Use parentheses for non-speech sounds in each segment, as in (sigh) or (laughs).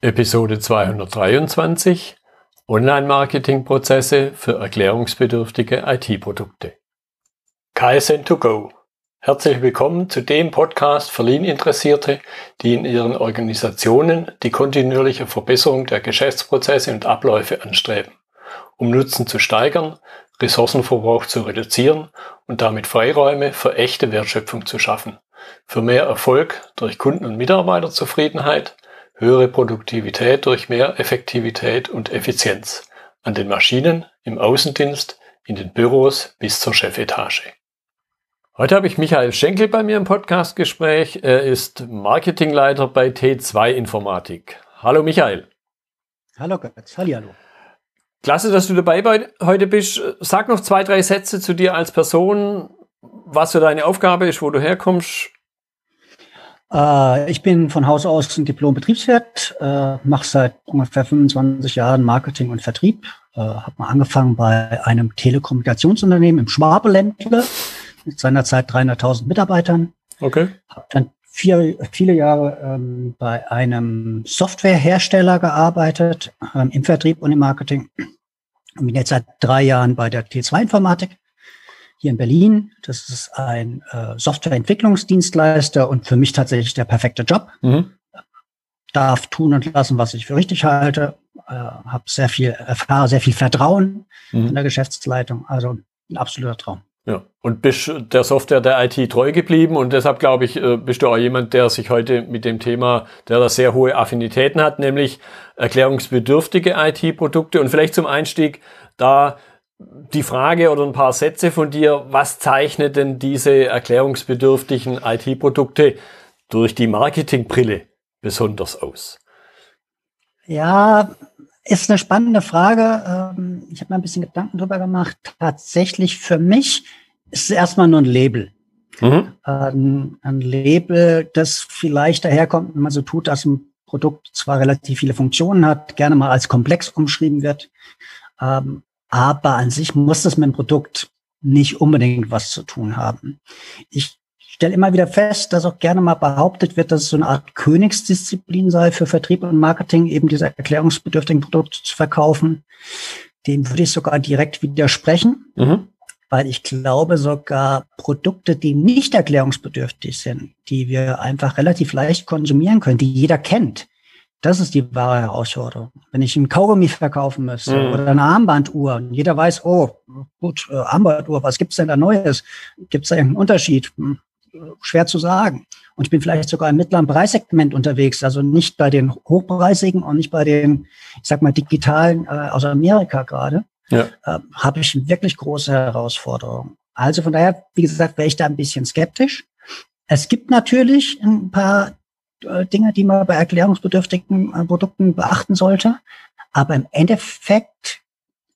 Episode 223 Online-Marketing-Prozesse für erklärungsbedürftige IT-Produkte. KSN2Go. Herzlich willkommen zu dem Podcast für Lean-Interessierte, die in ihren Organisationen die kontinuierliche Verbesserung der Geschäftsprozesse und Abläufe anstreben, um Nutzen zu steigern, Ressourcenverbrauch zu reduzieren und damit Freiräume für echte Wertschöpfung zu schaffen, für mehr Erfolg durch Kunden- und Mitarbeiterzufriedenheit – höhere Produktivität durch mehr Effektivität und Effizienz an den Maschinen, im Außendienst, in den Büros bis zur Chefetage. Heute habe ich Michael Schenkel bei mir im Podcastgespräch. Er ist Marketingleiter bei T2 Informatik. Hallo Michael. Hallo Götz, hallo. Klasse, dass du dabei bei, heute bist. Sag noch zwei, drei Sätze zu dir als Person, was für deine Aufgabe ist, wo du herkommst äh, ich bin von Haus aus ein Diplom-Betriebswirt, äh, mache seit ungefähr 25 Jahren Marketing und Vertrieb. Äh, habe mal angefangen bei einem Telekommunikationsunternehmen im Schwabeländle mit seinerzeit 300.000 Mitarbeitern. Okay. Habe dann vier, viele Jahre ähm, bei einem Softwarehersteller gearbeitet, ähm, im Vertrieb und im Marketing. Und bin jetzt seit drei Jahren bei der T2 Informatik hier in Berlin. Das ist ein äh, Softwareentwicklungsdienstleister und für mich tatsächlich der perfekte Job. Mhm. Darf tun und lassen, was ich für richtig halte. Äh, habe sehr viel, erfahre sehr viel Vertrauen mhm. in der Geschäftsleitung. Also ein absoluter Traum. Ja, und bist der Software der IT treu geblieben und deshalb glaube ich, äh, bist du auch jemand, der sich heute mit dem Thema, der da sehr hohe Affinitäten hat, nämlich erklärungsbedürftige IT-Produkte und vielleicht zum Einstieg da die Frage oder ein paar Sätze von dir, was zeichnet denn diese erklärungsbedürftigen IT-Produkte durch die Marketingbrille besonders aus? Ja, ist eine spannende Frage. Ähm, ich habe mir ein bisschen Gedanken drüber gemacht. Tatsächlich für mich ist es erstmal nur ein Label. Mhm. Ähm, ein Label, das vielleicht daherkommt, wenn man so tut, dass ein Produkt zwar relativ viele Funktionen hat, gerne mal als komplex umschrieben wird, ähm, aber an sich muss das mit dem Produkt nicht unbedingt was zu tun haben. Ich stelle immer wieder fest, dass auch gerne mal behauptet wird, dass es so eine Art Königsdisziplin sei für Vertrieb und Marketing, eben diese erklärungsbedürftigen Produkte zu verkaufen. Dem würde ich sogar direkt widersprechen, mhm. weil ich glaube, sogar Produkte, die nicht erklärungsbedürftig sind, die wir einfach relativ leicht konsumieren können, die jeder kennt, das ist die wahre Herausforderung. Wenn ich ein Kaugummi verkaufen müsste mhm. oder eine Armbanduhr und jeder weiß, oh, gut, äh, Armbanduhr, was gibt's denn da Neues? Gibt's da irgendeinen Unterschied? Hm, schwer zu sagen. Und ich bin vielleicht sogar im mittleren Preissegment unterwegs, also nicht bei den hochpreisigen und nicht bei den, ich sag mal, digitalen äh, aus Amerika gerade, ja. äh, habe ich wirklich große Herausforderungen. Also von daher, wie gesagt, wäre ich da ein bisschen skeptisch. Es gibt natürlich ein paar Dinge, die man bei erklärungsbedürftigen äh, Produkten beachten sollte. Aber im Endeffekt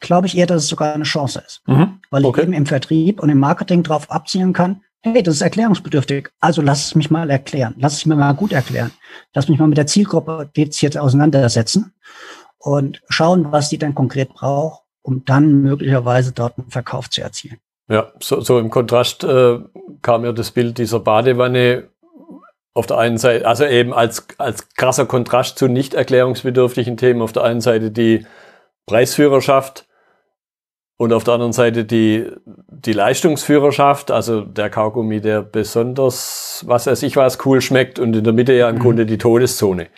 glaube ich eher, dass es sogar eine Chance ist. Mhm. Weil okay. ich eben im Vertrieb und im Marketing darauf abzielen kann, hey, das ist erklärungsbedürftig. Also lass es mich mal erklären. Lass es mir mal gut erklären. Lass mich mal mit der Zielgruppe jetzt auseinandersetzen und schauen, was die dann konkret braucht, um dann möglicherweise dort einen Verkauf zu erzielen. Ja, so, so im Kontrast äh, kam mir das Bild dieser Badewanne auf der einen Seite, also eben als, als krasser Kontrast zu nicht erklärungsbedürftigen Themen, auf der einen Seite die Preisführerschaft und auf der anderen Seite die, die Leistungsführerschaft, also der Kaugummi, der besonders, was weiß ich was, cool schmeckt und in der Mitte ja im mhm. Grunde die Todeszone,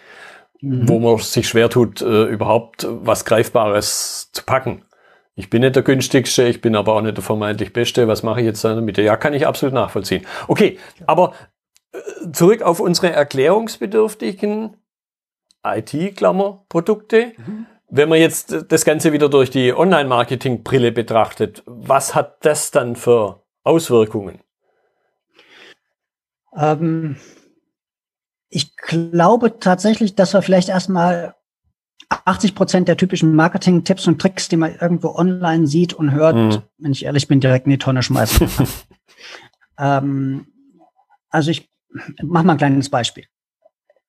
mhm. wo man sich schwer tut, äh, überhaupt was Greifbares zu packen. Ich bin nicht der günstigste, ich bin aber auch nicht der vermeintlich Beste. Was mache ich jetzt da in der Mitte? Ja, kann ich absolut nachvollziehen. Okay, aber zurück auf unsere erklärungsbedürftigen IT-Klammer-Produkte. Mhm. Wenn man jetzt das Ganze wieder durch die Online-Marketing-Brille betrachtet, was hat das dann für Auswirkungen? Ähm, ich glaube tatsächlich, dass wir vielleicht erstmal 80 Prozent der typischen Marketing-Tipps und Tricks, die man irgendwo online sieht und hört, mhm. wenn ich ehrlich bin, direkt in die Tonne schmeißen. (laughs) ähm, also ich mach mal ein kleines Beispiel.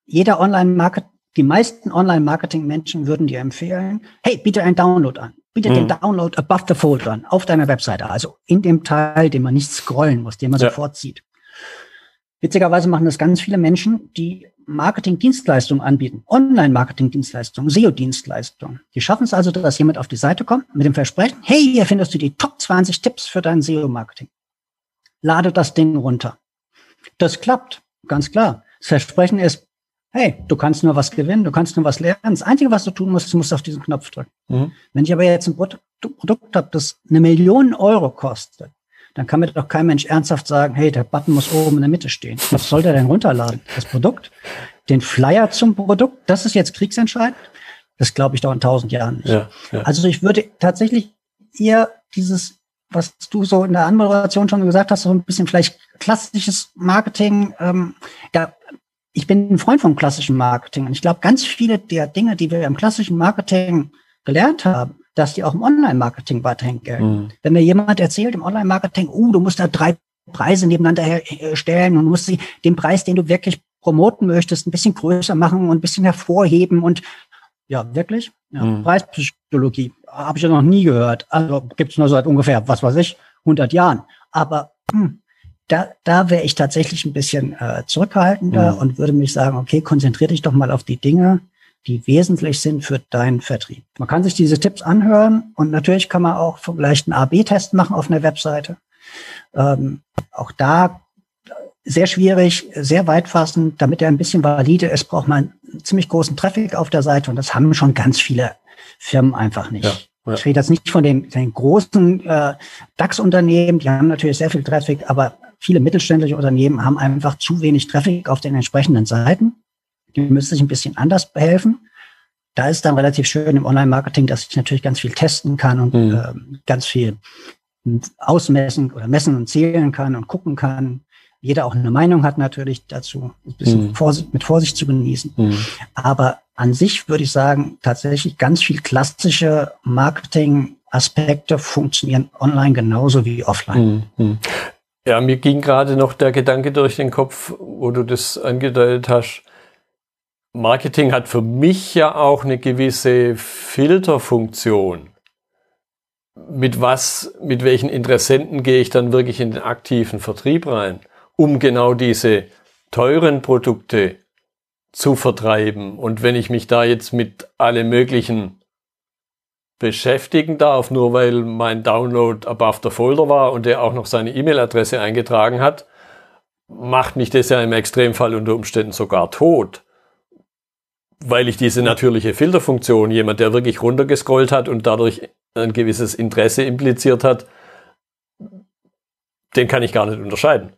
Jeder Online-Market, die meisten Online-Marketing-Menschen würden dir empfehlen, hey, biete einen Download an. Biete mhm. den Download above the fold an, auf deiner Webseite. Also in dem Teil, den man nicht scrollen muss, den man ja. sofort sieht. Witzigerweise machen das ganz viele Menschen, die Marketing-Dienstleistungen anbieten. Online-Marketing-Dienstleistungen, SEO-Dienstleistungen. Die schaffen es also, dass jemand auf die Seite kommt mit dem Versprechen, hey, hier findest du die Top 20 Tipps für dein SEO-Marketing. Lade das Ding runter. Das klappt, ganz klar. Das Versprechen ist, hey, du kannst nur was gewinnen, du kannst nur was lernen. Das Einzige, was du tun musst, du musst auf diesen Knopf drücken. Mhm. Wenn ich aber jetzt ein Produkt, Produkt habe, das eine Million Euro kostet, dann kann mir doch kein Mensch ernsthaft sagen, hey, der Button muss oben in der Mitte stehen. Was soll der denn runterladen? Das Produkt? Den Flyer zum Produkt? Das ist jetzt kriegsentscheidend? Das glaube ich doch in tausend Jahren nicht. Ja, ja. Also ich würde tatsächlich eher dieses, was du so in der Anmoderation schon gesagt hast, so ein bisschen vielleicht klassisches Marketing. Ähm, ja, ich bin ein Freund vom klassischen Marketing und ich glaube, ganz viele der Dinge, die wir im klassischen Marketing gelernt haben, dass die auch im Online-Marketing weiterhin gelten. Mhm. Wenn mir jemand erzählt im Online-Marketing, uh, du musst da drei Preise nebeneinander stellen und musst sie den Preis, den du wirklich promoten möchtest, ein bisschen größer machen und ein bisschen hervorheben und ja, wirklich? Ja, mhm. Preispsychologie habe ich ja noch nie gehört. Also gibt es nur seit ungefähr, was weiß ich, 100 Jahren. Aber hm, da, da wäre ich tatsächlich ein bisschen äh, zurückhaltender mhm. und würde mich sagen, okay, konzentriere dich doch mal auf die Dinge, die wesentlich sind für deinen Vertrieb. Man kann sich diese Tipps anhören und natürlich kann man auch vielleicht einen A-B-Test machen auf einer Webseite. Ähm, auch da sehr schwierig, sehr weitfassend, damit er ein bisschen valide ist, braucht man einen ziemlich großen Traffic auf der Seite und das haben schon ganz viele Firmen einfach nicht. Ja, ja. Ich rede jetzt nicht von den, den großen äh, DAX-Unternehmen, die haben natürlich sehr viel Traffic, aber viele mittelständische Unternehmen haben einfach zu wenig Traffic auf den entsprechenden Seiten die müssen sich ein bisschen anders behelfen. Da ist dann relativ schön im Online-Marketing, dass ich natürlich ganz viel testen kann und mhm. äh, ganz viel ausmessen oder messen und zählen kann und gucken kann. Jeder auch eine Meinung hat natürlich dazu, ein bisschen mhm. Vorsicht, mit Vorsicht zu genießen. Mhm. Aber an sich würde ich sagen, tatsächlich ganz viel klassische Marketing-Aspekte funktionieren online genauso wie offline. Mhm. Ja, mir ging gerade noch der Gedanke durch den Kopf, wo du das angedeutet hast. Marketing hat für mich ja auch eine gewisse Filterfunktion. Mit was, mit welchen Interessenten gehe ich dann wirklich in den aktiven Vertrieb rein, um genau diese teuren Produkte zu vertreiben. Und wenn ich mich da jetzt mit allem möglichen beschäftigen darf, nur weil mein Download above the Folder war und der auch noch seine E-Mail-Adresse eingetragen hat, macht mich das ja im Extremfall unter Umständen sogar tot weil ich diese natürliche Filterfunktion, jemand, der wirklich runtergescrollt hat und dadurch ein gewisses Interesse impliziert hat, den kann ich gar nicht unterscheiden.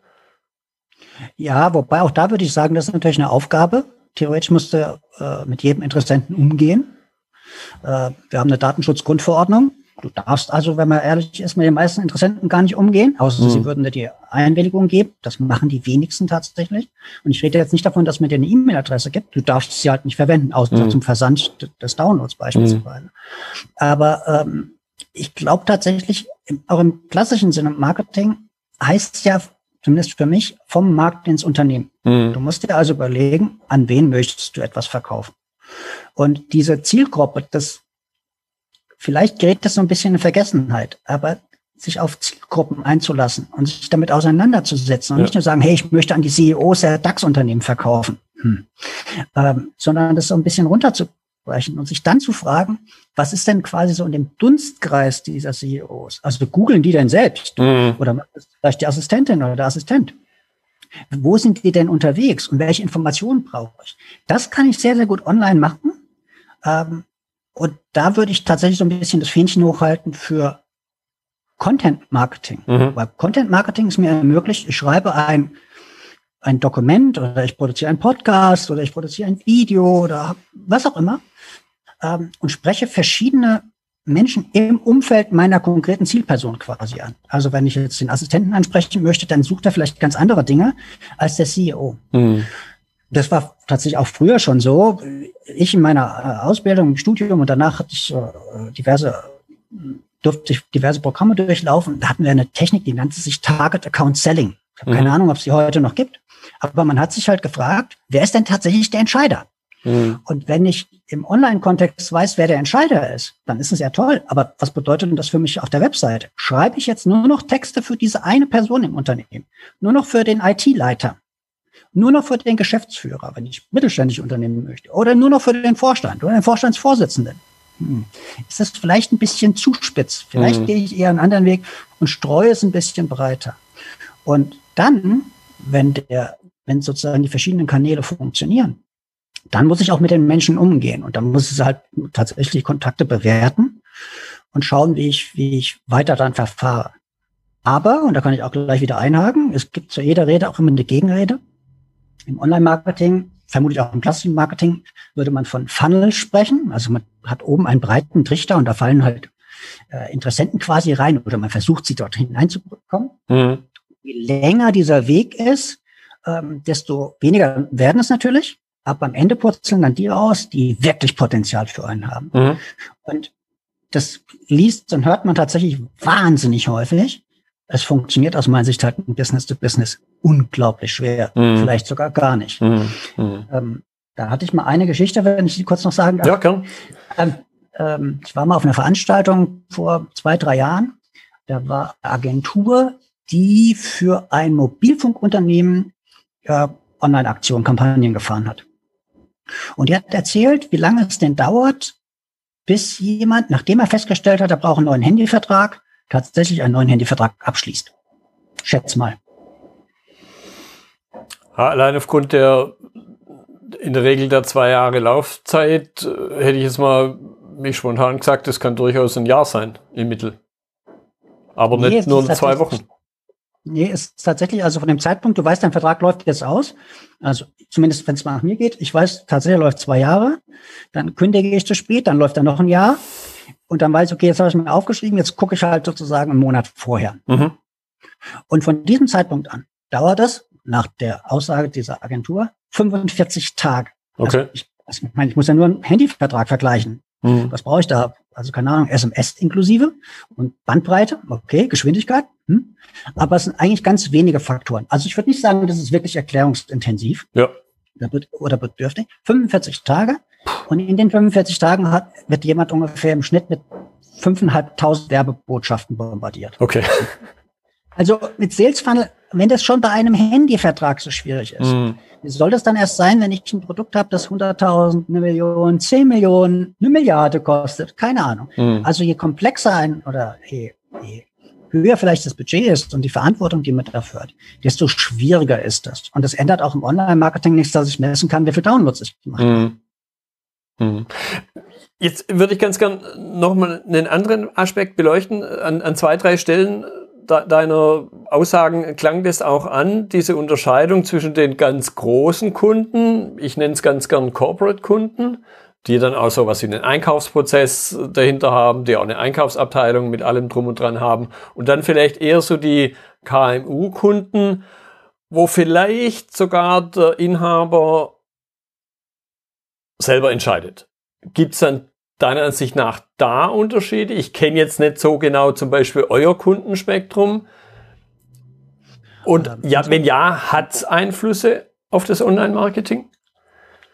Ja, wobei auch da würde ich sagen, das ist natürlich eine Aufgabe. Theoretisch musste äh, mit jedem Interessenten umgehen. Äh, wir haben eine Datenschutzgrundverordnung. Du darfst also, wenn man ehrlich ist, mit den meisten Interessenten gar nicht umgehen, außer mhm. sie würden dir die Einwilligung geben. Das machen die wenigsten tatsächlich. Und ich rede jetzt nicht davon, dass man dir eine E-Mail-Adresse gibt. Du darfst sie halt nicht verwenden, außer mhm. zum Versand des Downloads beispielsweise. Mhm. Aber ähm, ich glaube tatsächlich, auch im klassischen Sinne Marketing heißt ja, zumindest für mich, vom Markt ins Unternehmen. Mhm. Du musst dir also überlegen, an wen möchtest du etwas verkaufen. Und diese Zielgruppe, das Vielleicht gerät das so ein bisschen in Vergessenheit, aber sich auf Zielgruppen einzulassen und sich damit auseinanderzusetzen und ja. nicht nur sagen, hey, ich möchte an die CEOs der DAX-Unternehmen verkaufen, hm. ähm, sondern das so ein bisschen runterzubrechen und sich dann zu fragen, was ist denn quasi so in dem Dunstkreis dieser CEOs? Also googeln die denn selbst mhm. oder vielleicht die Assistentin oder der Assistent? Wo sind die denn unterwegs und welche Informationen brauche ich? Das kann ich sehr, sehr gut online machen. Ähm, und da würde ich tatsächlich so ein bisschen das Fähnchen hochhalten für Content Marketing. Mhm. Weil Content Marketing ist mir ermöglicht, ich schreibe ein, ein Dokument oder ich produziere einen Podcast oder ich produziere ein Video oder was auch immer ähm, und spreche verschiedene Menschen im Umfeld meiner konkreten Zielperson quasi an. Also wenn ich jetzt den Assistenten ansprechen möchte, dann sucht er vielleicht ganz andere Dinge als der CEO. Mhm. Das war tatsächlich auch früher schon so. Ich in meiner äh, Ausbildung im Studium und danach hatte ich äh, diverse, durfte ich diverse Programme durchlaufen. Da hatten wir eine Technik, die nannte sich Target Account Selling. Ich habe mhm. keine Ahnung, ob es die heute noch gibt. Aber man hat sich halt gefragt, wer ist denn tatsächlich der Entscheider? Mhm. Und wenn ich im Online-Kontext weiß, wer der Entscheider ist, dann ist es ja toll. Aber was bedeutet denn das für mich auf der Webseite? Schreibe ich jetzt nur noch Texte für diese eine Person im Unternehmen? Nur noch für den IT-Leiter? Nur noch für den Geschäftsführer, wenn ich mittelständisch Unternehmen möchte. Oder nur noch für den Vorstand oder den Vorstandsvorsitzenden. Hm. Ist das vielleicht ein bisschen zu spitz? Vielleicht mhm. gehe ich eher einen anderen Weg und streue es ein bisschen breiter. Und dann, wenn der, wenn sozusagen die verschiedenen Kanäle funktionieren, dann muss ich auch mit den Menschen umgehen und dann muss es halt tatsächlich Kontakte bewerten und schauen, wie ich, wie ich weiter dann verfahre. Aber, und da kann ich auch gleich wieder einhaken, es gibt zu jeder Rede auch immer eine Gegenrede. Im Online-Marketing, vermutlich auch im klassischen Marketing, würde man von Funnel sprechen. Also man hat oben einen breiten Trichter und da fallen halt äh, Interessenten quasi rein oder man versucht sie dort hineinzubekommen. Mhm. Je länger dieser Weg ist, ähm, desto weniger werden es natürlich. Aber am Ende purzeln dann die raus, die wirklich Potenzial für einen haben. Mhm. Und das liest und hört man tatsächlich wahnsinnig häufig. Es funktioniert aus meiner Sicht halt ein Business to Business unglaublich schwer, mhm. vielleicht sogar gar nicht. Mhm. Mhm. Ähm, da hatte ich mal eine Geschichte, wenn ich die kurz noch sagen darf. Ja, klar. Ähm, ähm, ich war mal auf einer Veranstaltung vor zwei, drei Jahren. Da war eine Agentur, die für ein Mobilfunkunternehmen äh, Online-Aktionen, Kampagnen gefahren hat. Und er hat erzählt, wie lange es denn dauert, bis jemand, nachdem er festgestellt hat, er braucht einen neuen Handyvertrag, tatsächlich einen neuen Handyvertrag abschließt. Schätz mal. Allein aufgrund der in der Regel der zwei Jahre Laufzeit äh, hätte ich jetzt mal mich spontan gesagt, das kann durchaus ein Jahr sein im Mittel. Aber nee, nicht nur zwei Wochen. Nee, ist tatsächlich, also von dem Zeitpunkt, du weißt, dein Vertrag läuft jetzt aus. Also zumindest, wenn es mal nach mir geht. Ich weiß, tatsächlich läuft zwei Jahre. Dann kündige ich zu spät, dann läuft er noch ein Jahr. Und dann weiß ich, okay, jetzt habe ich mir aufgeschrieben, jetzt gucke ich halt sozusagen einen Monat vorher. Mhm. Und von diesem Zeitpunkt an dauert es, nach der Aussage dieser Agentur, 45 Tage. Also okay. Also ich, also ich, meine, ich muss ja nur einen Handyvertrag vergleichen. Mhm. Was brauche ich da? Also keine Ahnung, SMS inklusive und Bandbreite, okay, Geschwindigkeit. Hm. Aber es sind eigentlich ganz wenige Faktoren. Also ich würde nicht sagen, das ist wirklich erklärungsintensiv. Ja. Oder bedürftig. 45 Tage. Und in den 45 Tagen hat, wird jemand ungefähr im Schnitt mit 5.500 Werbebotschaften bombardiert. Okay. Also mit Sales Funnel, wenn das schon bei einem Handyvertrag so schwierig ist, mm. Soll das dann erst sein, wenn ich ein Produkt habe, das 100.000, eine Million, 10 Millionen, eine Milliarde kostet? Keine Ahnung. Mm. Also je komplexer ein oder je, je höher vielleicht das Budget ist und die Verantwortung, die mit dafür hat, desto schwieriger ist das. Und das ändert auch im Online-Marketing nichts, dass ich messen kann, wie viel Downloads ich gemacht habe. Mm. Jetzt würde ich ganz gern nochmal einen anderen Aspekt beleuchten, an, an zwei, drei Stellen deiner Aussagen klang das auch an, diese Unterscheidung zwischen den ganz großen Kunden, ich nenne es ganz gern Corporate-Kunden, die dann auch so was wie einen Einkaufsprozess dahinter haben, die auch eine Einkaufsabteilung mit allem drum und dran haben und dann vielleicht eher so die KMU-Kunden, wo vielleicht sogar der Inhaber selber entscheidet. Gibt es dann deiner Ansicht nach da Unterschiede? Ich kenne jetzt nicht so genau zum Beispiel euer Kundenspektrum. Und ja, wenn ja, hat es Einflüsse auf das Online-Marketing?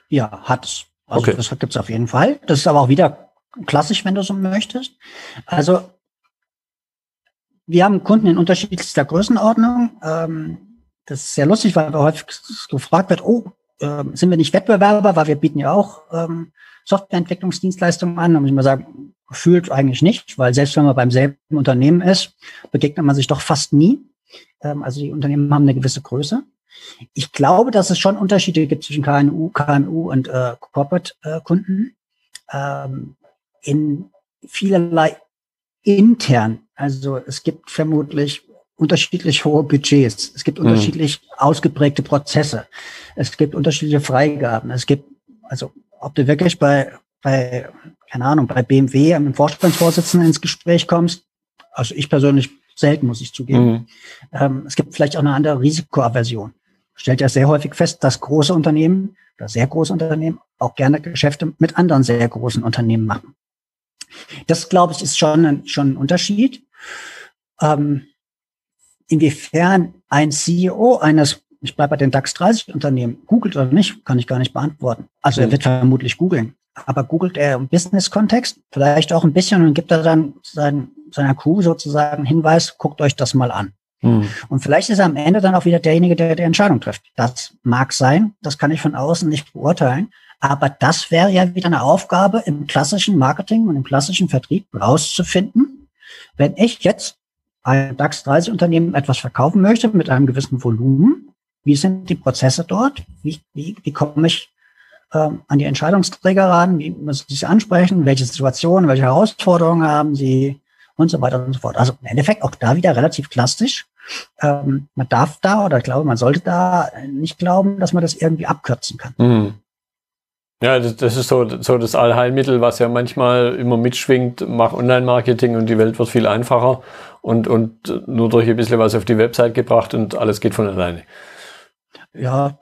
Ja, hat es. Also okay. das gibt es auf jeden Fall. Das ist aber auch wieder klassisch, wenn du so möchtest. Also wir haben Kunden in unterschiedlichster Größenordnung. Ähm, das ist sehr lustig, weil häufig gefragt wird, oh, äh, sind wir nicht Wettbewerber, weil wir bieten ja auch ähm, Softwareentwicklungsdienstleistungen an. Muss ich mal sagen, gefühlt eigentlich nicht, weil selbst wenn man beim selben Unternehmen ist, begegnet man sich doch fast nie. Ähm, also die Unternehmen haben eine gewisse Größe. Ich glaube, dass es schon Unterschiede gibt zwischen KMU, KMU und äh, Corporate-Kunden äh, ähm, in vielerlei intern. Also es gibt vermutlich unterschiedlich hohe Budgets. Es gibt mhm. unterschiedlich ausgeprägte Prozesse. Es gibt unterschiedliche Freigaben. Es gibt, also ob du wirklich bei, bei, keine Ahnung, bei BMW einem Vorstandsvorsitzenden ins Gespräch kommst. Also ich persönlich selten, muss ich zugeben. Mhm. Ähm, es gibt vielleicht auch eine andere Risikoaversion. Stellt ja sehr häufig fest, dass große Unternehmen oder sehr große Unternehmen auch gerne Geschäfte mit anderen sehr großen Unternehmen machen. Das, glaube ich, ist schon ein, schon ein Unterschied. Ähm, inwiefern ein CEO eines ich bleibe bei den DAX 30 Unternehmen, googelt oder nicht, kann ich gar nicht beantworten. Also er mhm. wird vermutlich googeln. Aber googelt er im Business-Kontext vielleicht auch ein bisschen und gibt er dann sein, seiner Crew sozusagen Hinweis, guckt euch das mal an. Mhm. Und vielleicht ist er am Ende dann auch wieder derjenige, der die Entscheidung trifft. Das mag sein, das kann ich von außen nicht beurteilen. Aber das wäre ja wieder eine Aufgabe im klassischen Marketing und im klassischen Vertrieb rauszufinden. Wenn ich jetzt ein DAX 30 Unternehmen etwas verkaufen möchte mit einem gewissen Volumen, wie sind die Prozesse dort? Wie, wie, wie komme ich ähm, an die Entscheidungsträger ran? Wie müssen sie sich ansprechen? Welche Situationen, welche Herausforderungen haben sie? Und so weiter und so fort. Also im Endeffekt auch da wieder relativ klassisch. Ähm, man darf da oder ich glaube, man sollte da nicht glauben, dass man das irgendwie abkürzen kann. Mhm. Ja, das, das, ist so, so das Allheilmittel, was ja manchmal immer mitschwingt, mach Online-Marketing und die Welt wird viel einfacher und, und nur durch ein bisschen was auf die Website gebracht und alles geht von alleine. Ja,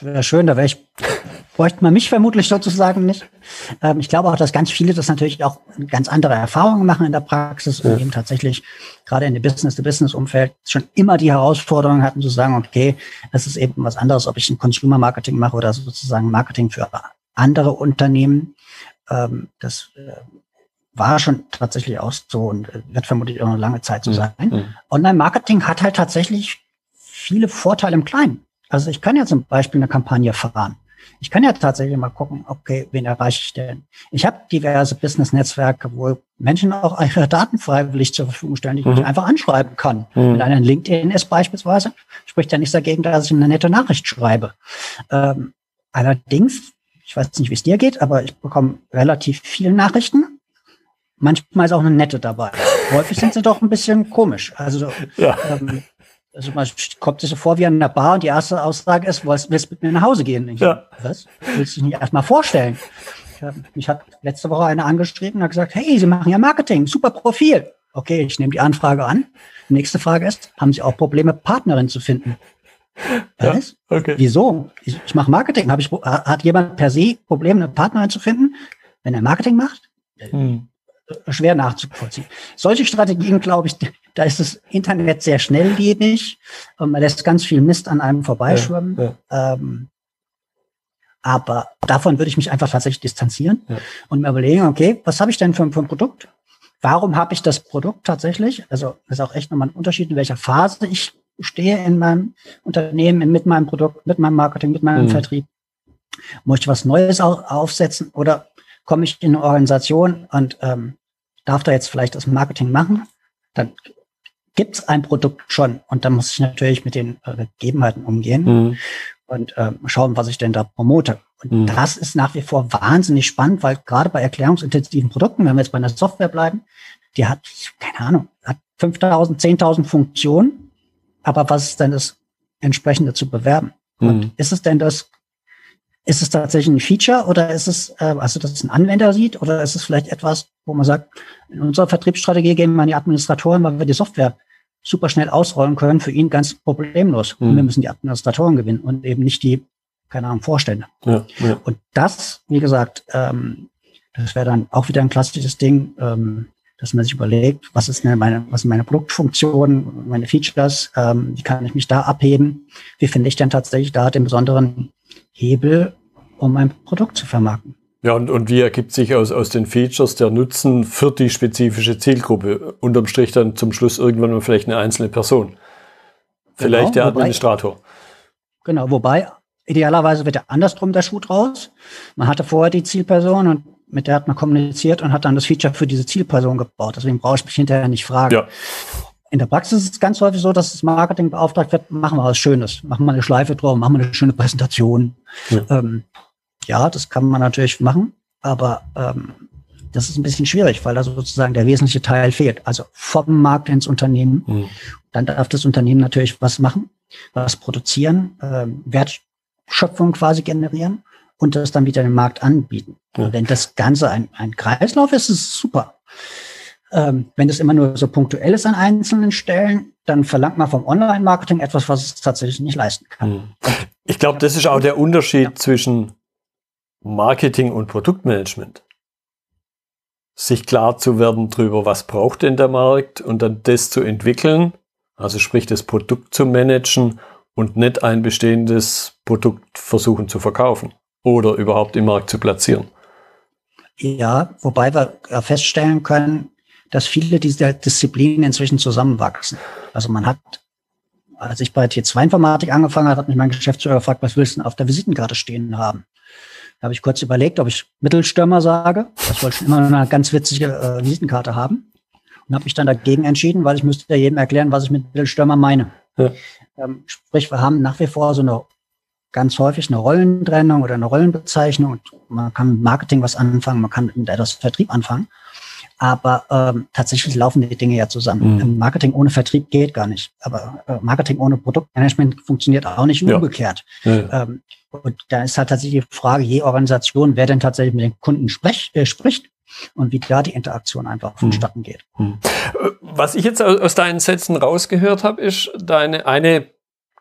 wäre schön, da wäre ich, bräuchte man mich vermutlich sozusagen nicht. Ähm, ich glaube auch, dass ganz viele das natürlich auch ganz andere Erfahrungen machen in der Praxis und eben tatsächlich gerade in dem Business-to-Business-Umfeld schon immer die Herausforderung hatten zu sagen, okay, es ist eben was anderes, ob ich ein Consumer-Marketing mache oder sozusagen Marketing für andere Unternehmen. Ähm, das äh, war schon tatsächlich auch so und äh, wird vermutlich auch noch lange Zeit so sein. Mhm. Online-Marketing hat halt tatsächlich viele Vorteile im Kleinen. Also ich kann ja zum Beispiel eine Kampagne fahren. Ich kann ja tatsächlich mal gucken, okay, wen erreiche ich denn? Ich habe diverse Business-Netzwerke, wo Menschen auch ihre Daten freiwillig zur Verfügung stellen, die mhm. ich einfach anschreiben kann. Mhm. Wenn einer LinkedIn ist beispielsweise, spricht ja nichts dagegen, dass ich eine nette Nachricht schreibe. Ähm, allerdings ich weiß nicht, wie es dir geht, aber ich bekomme relativ viele Nachrichten. Manchmal ist auch eine nette dabei. Häufig sind sie doch ein bisschen komisch. Also, ja. ähm, also man kommt sich so vor wie an der Bar und die erste Aussage ist, willst, willst mit mir nach Hause gehen? Ich, ja. Was? Willst du dich nicht erstmal vorstellen? Ich hab, mich hat letzte Woche eine angeschrieben und hat gesagt, hey, Sie machen ja Marketing, super Profil. Okay, ich nehme die Anfrage an. nächste Frage ist, haben Sie auch Probleme, Partnerin zu finden? Was? Ja, okay. Wieso? Ich, ich mache Marketing. Hab ich, hat jemand per se Probleme, eine Partnerin zu finden, wenn er Marketing macht? Hm. Schwer nachzuvollziehen. Solche Strategien, glaube ich, da ist das Internet sehr schnelllebig. Man lässt ganz viel Mist an einem vorbeischwimmen. Ja, ja. Ähm, aber davon würde ich mich einfach tatsächlich distanzieren ja. und mir überlegen, okay, was habe ich denn für, für ein Produkt? Warum habe ich das Produkt tatsächlich? Also ist auch echt nochmal ein Unterschied, in welcher Phase ich stehe in meinem Unternehmen, mit meinem Produkt, mit meinem Marketing, mit meinem mhm. Vertrieb? Muss ich was Neues aufsetzen oder komme ich in eine Organisation und ähm, darf da jetzt vielleicht das Marketing machen? Dann gibt es ein Produkt schon und dann muss ich natürlich mit den äh, Gegebenheiten umgehen mhm. und ähm, schauen, was ich denn da promote. Und mhm. das ist nach wie vor wahnsinnig spannend, weil gerade bei erklärungsintensiven Produkten, wenn wir jetzt bei einer Software bleiben, die hat, keine Ahnung, hat 5000, 10.000 Funktionen aber was ist denn das entsprechende zu bewerben? Mhm. Und ist es denn das, ist es tatsächlich ein Feature oder ist es, äh, also dass es ein Anwender sieht oder ist es vielleicht etwas, wo man sagt, in unserer Vertriebsstrategie gehen wir an die Administratoren, weil wir die Software super schnell ausrollen können, für ihn ganz problemlos. Mhm. Und wir müssen die Administratoren gewinnen und eben nicht die, keine Ahnung, Vorstände. Ja, ja. Und das, wie gesagt, ähm, das wäre dann auch wieder ein klassisches Ding. Ähm, dass man sich überlegt, was ist meine, was sind meine Produktfunktionen, meine Features, ähm, wie kann ich mich da abheben, wie finde ich denn tatsächlich da den besonderen Hebel, um mein Produkt zu vermarkten. Ja, und, und wie ergibt sich aus, aus den Features der Nutzen für die spezifische Zielgruppe? Unterm Strich dann zum Schluss irgendwann mal vielleicht eine einzelne Person. Vielleicht genau, der Administrator. Wobei, genau, wobei idealerweise wird ja andersrum der Schuh draus. Man hatte vorher die Zielperson und mit der hat man kommuniziert und hat dann das Feature für diese Zielperson gebaut. Deswegen brauche ich mich hinterher nicht fragen. Ja. In der Praxis ist es ganz häufig so, dass das Marketing beauftragt wird, machen wir was Schönes, machen wir eine Schleife drauf, machen wir eine schöne Präsentation. Ja, ähm, ja das kann man natürlich machen, aber ähm, das ist ein bisschen schwierig, weil da sozusagen der wesentliche Teil fehlt. Also vom Markt ins Unternehmen. Mhm. Dann darf das Unternehmen natürlich was machen, was produzieren, ähm, Wertschöpfung quasi generieren und das dann wieder den Markt anbieten. Ja. Wenn das Ganze ein, ein Kreislauf ist, ist es super. Ähm, wenn es immer nur so punktuell ist an einzelnen Stellen, dann verlangt man vom Online-Marketing etwas, was es tatsächlich nicht leisten kann. Hm. Ich glaube, das ist auch der Unterschied ja. zwischen Marketing und Produktmanagement. Sich klar zu werden darüber, was braucht denn der Markt und dann das zu entwickeln, also sprich das Produkt zu managen und nicht ein bestehendes Produkt versuchen zu verkaufen oder überhaupt im Markt zu platzieren. Ja, wobei wir feststellen können, dass viele dieser Disziplinen inzwischen zusammenwachsen. Also man hat, als ich bei T2-Informatik angefangen habe, hat mich mein Geschäftsführer gefragt, was willst du denn auf der Visitenkarte stehen haben? Da habe ich kurz überlegt, ob ich Mittelstürmer sage. Ich wollte schon immer eine ganz witzige äh, Visitenkarte haben. Und habe mich dann dagegen entschieden, weil ich müsste ja jedem erklären, was ich mit Mittelstürmer meine. Ja. Ähm, sprich, wir haben nach wie vor so eine ganz häufig eine Rollentrennung oder eine Rollenbezeichnung. Und man kann mit Marketing was anfangen, man kann mit etwas Vertrieb anfangen. Aber ähm, tatsächlich laufen die Dinge ja zusammen. Mhm. Marketing ohne Vertrieb geht gar nicht. Aber äh, Marketing ohne Produktmanagement funktioniert auch nicht ja. umgekehrt. Ja. Ähm, und da ist halt tatsächlich die Frage, je Organisation, wer denn tatsächlich mit den Kunden sprech, äh, spricht und wie da die Interaktion einfach mhm. vonstatten geht. Mhm. Was ich jetzt aus deinen Sätzen rausgehört habe, ist deine eine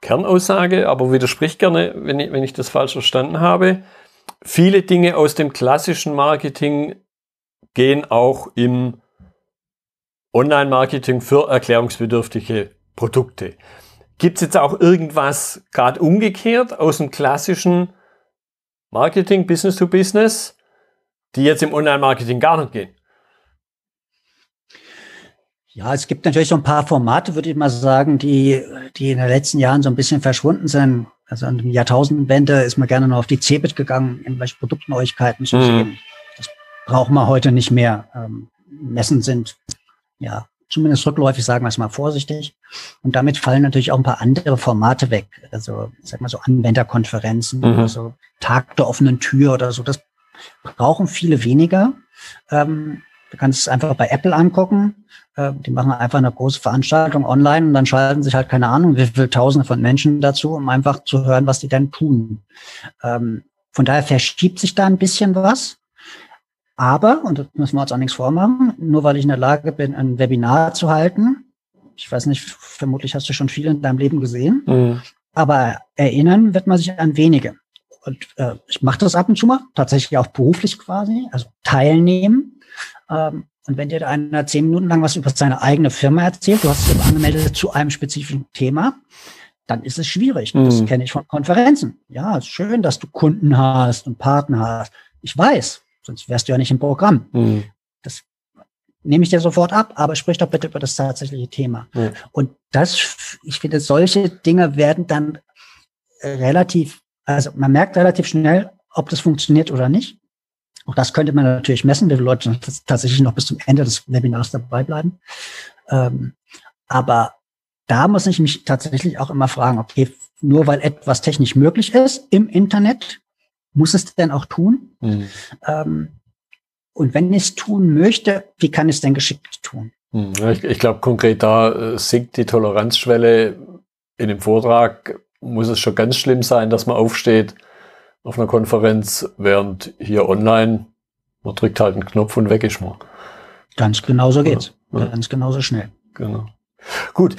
Kernaussage, aber widerspricht gerne, wenn ich, wenn ich das falsch verstanden habe. Viele Dinge aus dem klassischen Marketing gehen auch im Online-Marketing für erklärungsbedürftige Produkte. Gibt es jetzt auch irgendwas gerade umgekehrt aus dem klassischen Marketing, Business to Business, die jetzt im Online-Marketing gar nicht gehen? Ja, es gibt natürlich so ein paar Formate, würde ich mal sagen, die, die in den letzten Jahren so ein bisschen verschwunden sind. Also an dem Jahrtausendwende ist man gerne noch auf die Cebit gegangen, irgendwelche Produktneuigkeiten zu mhm. sehen. Das braucht man heute nicht mehr. Ähm, Messen sind, ja, zumindest rückläufig, sagen wir es mal vorsichtig. Und damit fallen natürlich auch ein paar andere Formate weg. Also, sag mal so Anwenderkonferenzen mhm. oder so Tag der offenen Tür oder so. Das brauchen viele weniger. Ähm, Du kannst es einfach bei Apple angucken. Äh, die machen einfach eine große Veranstaltung online und dann schalten sich halt keine Ahnung, wie viele Tausende von Menschen dazu, um einfach zu hören, was die denn tun. Ähm, von daher verschiebt sich da ein bisschen was. Aber, und das müssen wir uns auch nichts vormachen, nur weil ich in der Lage bin, ein Webinar zu halten, ich weiß nicht, vermutlich hast du schon viel in deinem Leben gesehen, mhm. aber erinnern wird man sich an wenige. Und äh, ich mache das ab und zu mal, tatsächlich auch beruflich quasi, also teilnehmen. Ähm, und wenn dir da einer zehn Minuten lang was über seine eigene Firma erzählt, du hast dich angemeldet zu einem spezifischen Thema, dann ist es schwierig. Mhm. Das kenne ich von Konferenzen. Ja, es ist schön, dass du Kunden hast und Partner hast. Ich weiß, sonst wärst du ja nicht im Programm. Mhm. Das nehme ich dir sofort ab, aber sprich doch bitte über das tatsächliche Thema. Mhm. Und das, ich finde, solche Dinge werden dann relativ, also man merkt relativ schnell, ob das funktioniert oder nicht. Auch das könnte man natürlich messen, wie viele Leute tatsächlich noch bis zum Ende des Webinars dabei bleiben. Ähm, aber da muss ich mich tatsächlich auch immer fragen, okay, nur weil etwas technisch möglich ist im Internet, muss es denn auch tun? Mhm. Ähm, und wenn ich es tun möchte, wie kann ich es denn geschickt tun? Mhm. Ich, ich glaube, konkret da äh, sinkt die Toleranzschwelle. In dem Vortrag muss es schon ganz schlimm sein, dass man aufsteht auf einer Konferenz, während hier online, man drückt halt einen Knopf und weg ist man. Ganz genau so geht's. Ja, ja. Ganz genauso schnell. Genau. Gut.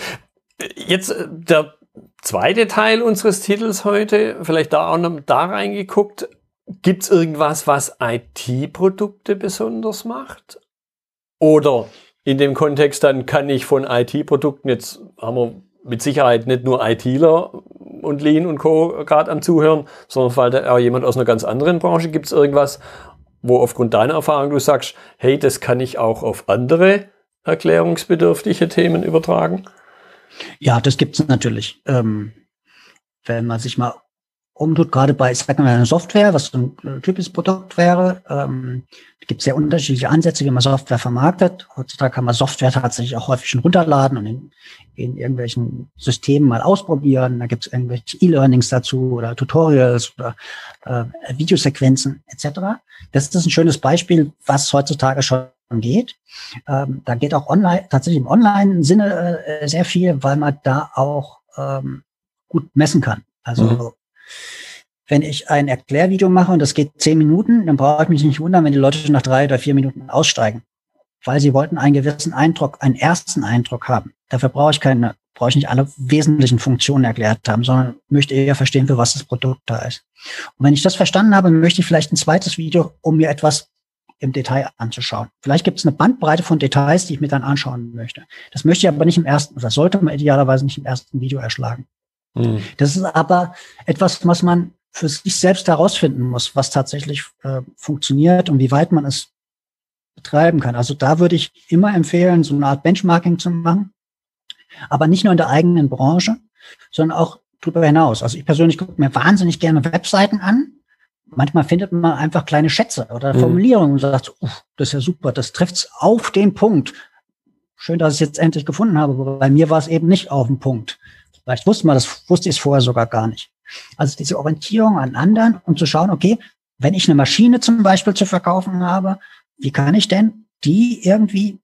Jetzt äh, der zweite Teil unseres Titels heute, vielleicht da auch noch da reingeguckt. Gibt es irgendwas, was IT-Produkte besonders macht? Oder in dem Kontext dann kann ich von IT-Produkten, jetzt haben wir mit Sicherheit nicht nur ITler und Lean und Co. gerade am Zuhören, sondern weil da auch jemand aus einer ganz anderen Branche gibt es irgendwas, wo aufgrund deiner Erfahrung du sagst, hey, das kann ich auch auf andere erklärungsbedürftige Themen übertragen? Ja, das gibt es natürlich. Ähm, wenn man sich mal umtut, gerade bei, sagen wir, Software, was so ein äh, typisches Produkt wäre, ähm, gibt sehr unterschiedliche Ansätze, wie man Software vermarktet. Heutzutage kann man Software tatsächlich auch häufig schon runterladen und in, in irgendwelchen Systemen mal ausprobieren. Da gibt es irgendwelche E-Learnings dazu oder Tutorials oder äh, Videosequenzen etc. Das ist ein schönes Beispiel, was heutzutage schon geht. Ähm, da geht auch online, tatsächlich im Online-Sinne äh, sehr viel, weil man da auch ähm, gut messen kann. Also mhm wenn ich ein Erklärvideo mache und das geht zehn Minuten, dann brauche ich mich nicht wundern, wenn die Leute schon nach drei oder vier Minuten aussteigen. Weil sie wollten einen gewissen Eindruck, einen ersten Eindruck haben. Dafür brauche ich keine, brauche ich nicht alle wesentlichen Funktionen erklärt haben, sondern möchte eher verstehen, für was das Produkt da ist. Und wenn ich das verstanden habe, möchte ich vielleicht ein zweites Video, um mir etwas im Detail anzuschauen. Vielleicht gibt es eine Bandbreite von Details, die ich mir dann anschauen möchte. Das möchte ich aber nicht im ersten, oder sollte man idealerweise nicht im ersten Video erschlagen. Mhm. Das ist aber etwas, was man für sich selbst herausfinden muss, was tatsächlich äh, funktioniert und wie weit man es betreiben kann. Also da würde ich immer empfehlen, so eine Art Benchmarking zu machen. Aber nicht nur in der eigenen Branche, sondern auch darüber hinaus. Also ich persönlich gucke mir wahnsinnig gerne Webseiten an. Manchmal findet man einfach kleine Schätze oder mhm. Formulierungen und sagt, uh, das ist ja super, das trifft's auf den Punkt. Schön, dass ich es jetzt endlich gefunden habe. Aber bei mir war es eben nicht auf den Punkt. Vielleicht wusste man das, wusste ich es vorher sogar gar nicht. Also diese Orientierung an anderen und zu schauen, okay, wenn ich eine Maschine zum Beispiel zu verkaufen habe, wie kann ich denn die irgendwie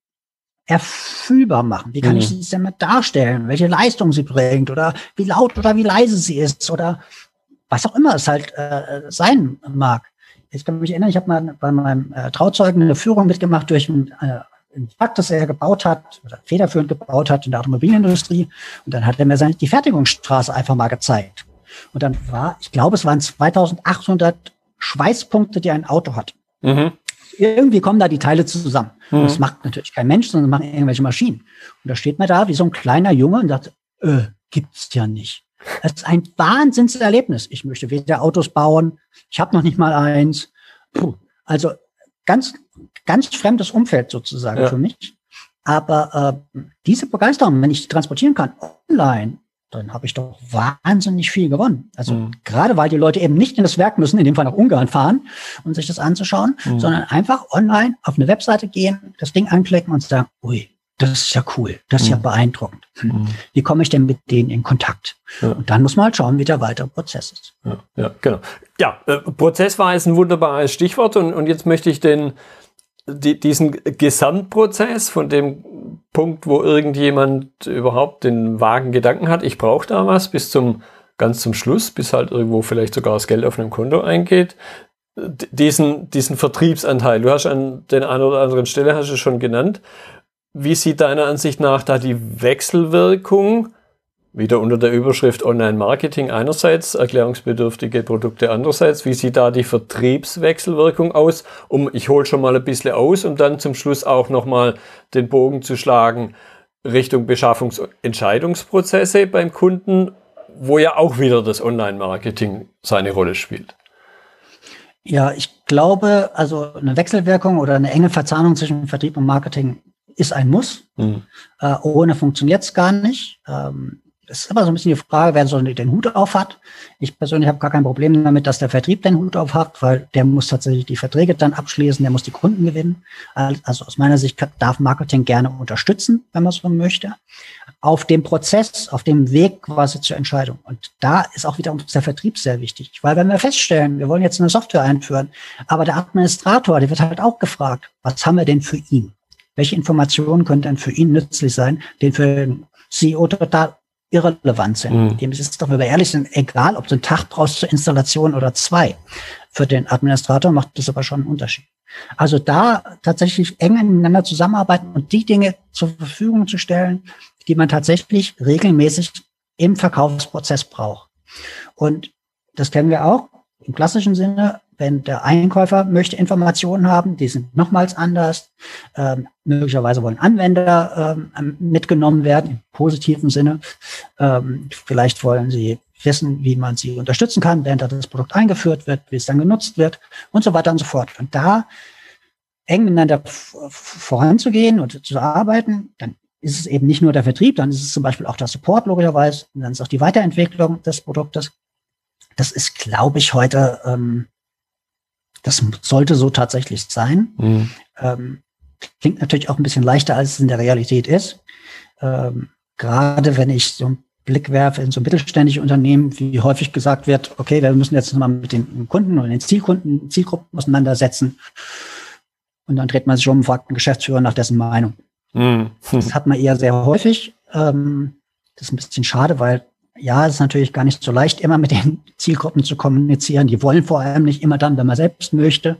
erfüllbar machen? Wie kann mhm. ich sie denn darstellen? Welche Leistung sie bringt oder wie laut oder wie leise sie ist oder was auch immer es halt äh, sein mag. Ich kann mich erinnern, ich habe mal bei meinem äh, Trauzeugen eine Führung mitgemacht durch ein, äh, ein Fakt, das er gebaut hat oder federführend gebaut hat in der Automobilindustrie. Und dann hat er mir seine, die Fertigungsstraße einfach mal gezeigt. Und dann war, ich glaube, es waren 2800 Schweißpunkte, die ein Auto hat. Mhm. Irgendwie kommen da die Teile zusammen. Mhm. das macht natürlich kein Mensch, sondern machen irgendwelche Maschinen. Und da steht man da wie so ein kleiner Junge und sagt, äh, gibt's ja nicht. Das ist ein Wahnsinnserlebnis. Ich möchte weder Autos bauen, ich habe noch nicht mal eins. Puh. Also ganz, ganz fremdes Umfeld sozusagen ja. für mich. Aber äh, diese Begeisterung, wenn ich die transportieren kann, online, dann habe ich doch wahnsinnig viel gewonnen. Also mhm. gerade weil die Leute eben nicht in das Werk müssen, in dem Fall nach Ungarn fahren, um sich das anzuschauen, mhm. sondern einfach online auf eine Webseite gehen, das Ding anklicken und sagen, ui, das ist ja cool, das ist mhm. ja beeindruckend. Hm. Mhm. Wie komme ich denn mit denen in Kontakt? Ja. Und dann muss man halt schauen, wie der weitere Prozess ist. Ja, ja genau. Ja, äh, Prozess war jetzt ein wunderbares Stichwort und, und jetzt möchte ich den, die, diesen Gesamtprozess von dem Punkt, wo irgendjemand überhaupt den vagen Gedanken hat, ich brauche da was, bis zum ganz zum Schluss, bis halt irgendwo vielleicht sogar das Geld auf einem Konto eingeht, diesen, diesen Vertriebsanteil. Du hast an den einen oder anderen Stelle hast du schon genannt. Wie sieht deiner Ansicht nach da die Wechselwirkung wieder unter der Überschrift Online-Marketing einerseits, erklärungsbedürftige Produkte andererseits. Wie sieht da die Vertriebswechselwirkung aus? Um, ich hole schon mal ein bisschen aus, um dann zum Schluss auch nochmal den Bogen zu schlagen Richtung Beschaffungsentscheidungsprozesse beim Kunden, wo ja auch wieder das Online-Marketing seine Rolle spielt. Ja, ich glaube, also eine Wechselwirkung oder eine enge Verzahnung zwischen Vertrieb und Marketing ist ein Muss. Mhm. Äh, ohne funktioniert es gar nicht. Ähm, es ist immer so ein bisschen die Frage, wer so den Hut auf hat. Ich persönlich habe gar kein Problem damit, dass der Vertrieb den Hut auf hat, weil der muss tatsächlich die Verträge dann abschließen, der muss die Kunden gewinnen. Also aus meiner Sicht darf Marketing gerne unterstützen, wenn man so möchte, auf dem Prozess, auf dem Weg quasi zur Entscheidung. Und da ist auch wieder der Vertrieb sehr wichtig, weil wenn wir feststellen, wir wollen jetzt eine Software einführen, aber der Administrator, der wird halt auch gefragt, was haben wir denn für ihn? Welche Informationen können denn für ihn nützlich sein, den für den CEO total irrelevant sind. Mhm. Dem ist es doch, wenn wir ehrlich sind, egal, ob du einen Tag brauchst zur Installation oder zwei. Für den Administrator macht das aber schon einen Unterschied. Also da tatsächlich eng miteinander zusammenarbeiten und die Dinge zur Verfügung zu stellen, die man tatsächlich regelmäßig im Verkaufsprozess braucht. Und das kennen wir auch im klassischen Sinne wenn der Einkäufer möchte Informationen haben, die sind nochmals anders. Ähm, möglicherweise wollen Anwender ähm, mitgenommen werden, im positiven Sinne. Ähm, vielleicht wollen sie wissen, wie man sie unterstützen kann, während das Produkt eingeführt wird, wie es dann genutzt wird und so weiter und so fort. Und da eng miteinander voranzugehen und zu arbeiten, dann ist es eben nicht nur der Vertrieb, dann ist es zum Beispiel auch der Support logischerweise, dann ist auch die Weiterentwicklung des Produktes. Das ist, glaube ich, heute ähm, das sollte so tatsächlich sein. Mhm. Ähm, klingt natürlich auch ein bisschen leichter, als es in der Realität ist. Ähm, gerade wenn ich so einen Blick werfe in so mittelständische Unternehmen, wie häufig gesagt wird, okay, wir müssen jetzt mal mit den Kunden oder den Zielkunden, Zielgruppen auseinandersetzen. Und dann dreht man sich um und fragt den Geschäftsführer nach dessen Meinung. Mhm. Das hat man eher sehr häufig. Ähm, das ist ein bisschen schade, weil ja, es ist natürlich gar nicht so leicht, immer mit den (laughs) Zielgruppen zu kommunizieren. Die wollen vor allem nicht immer dann, wenn man selbst möchte.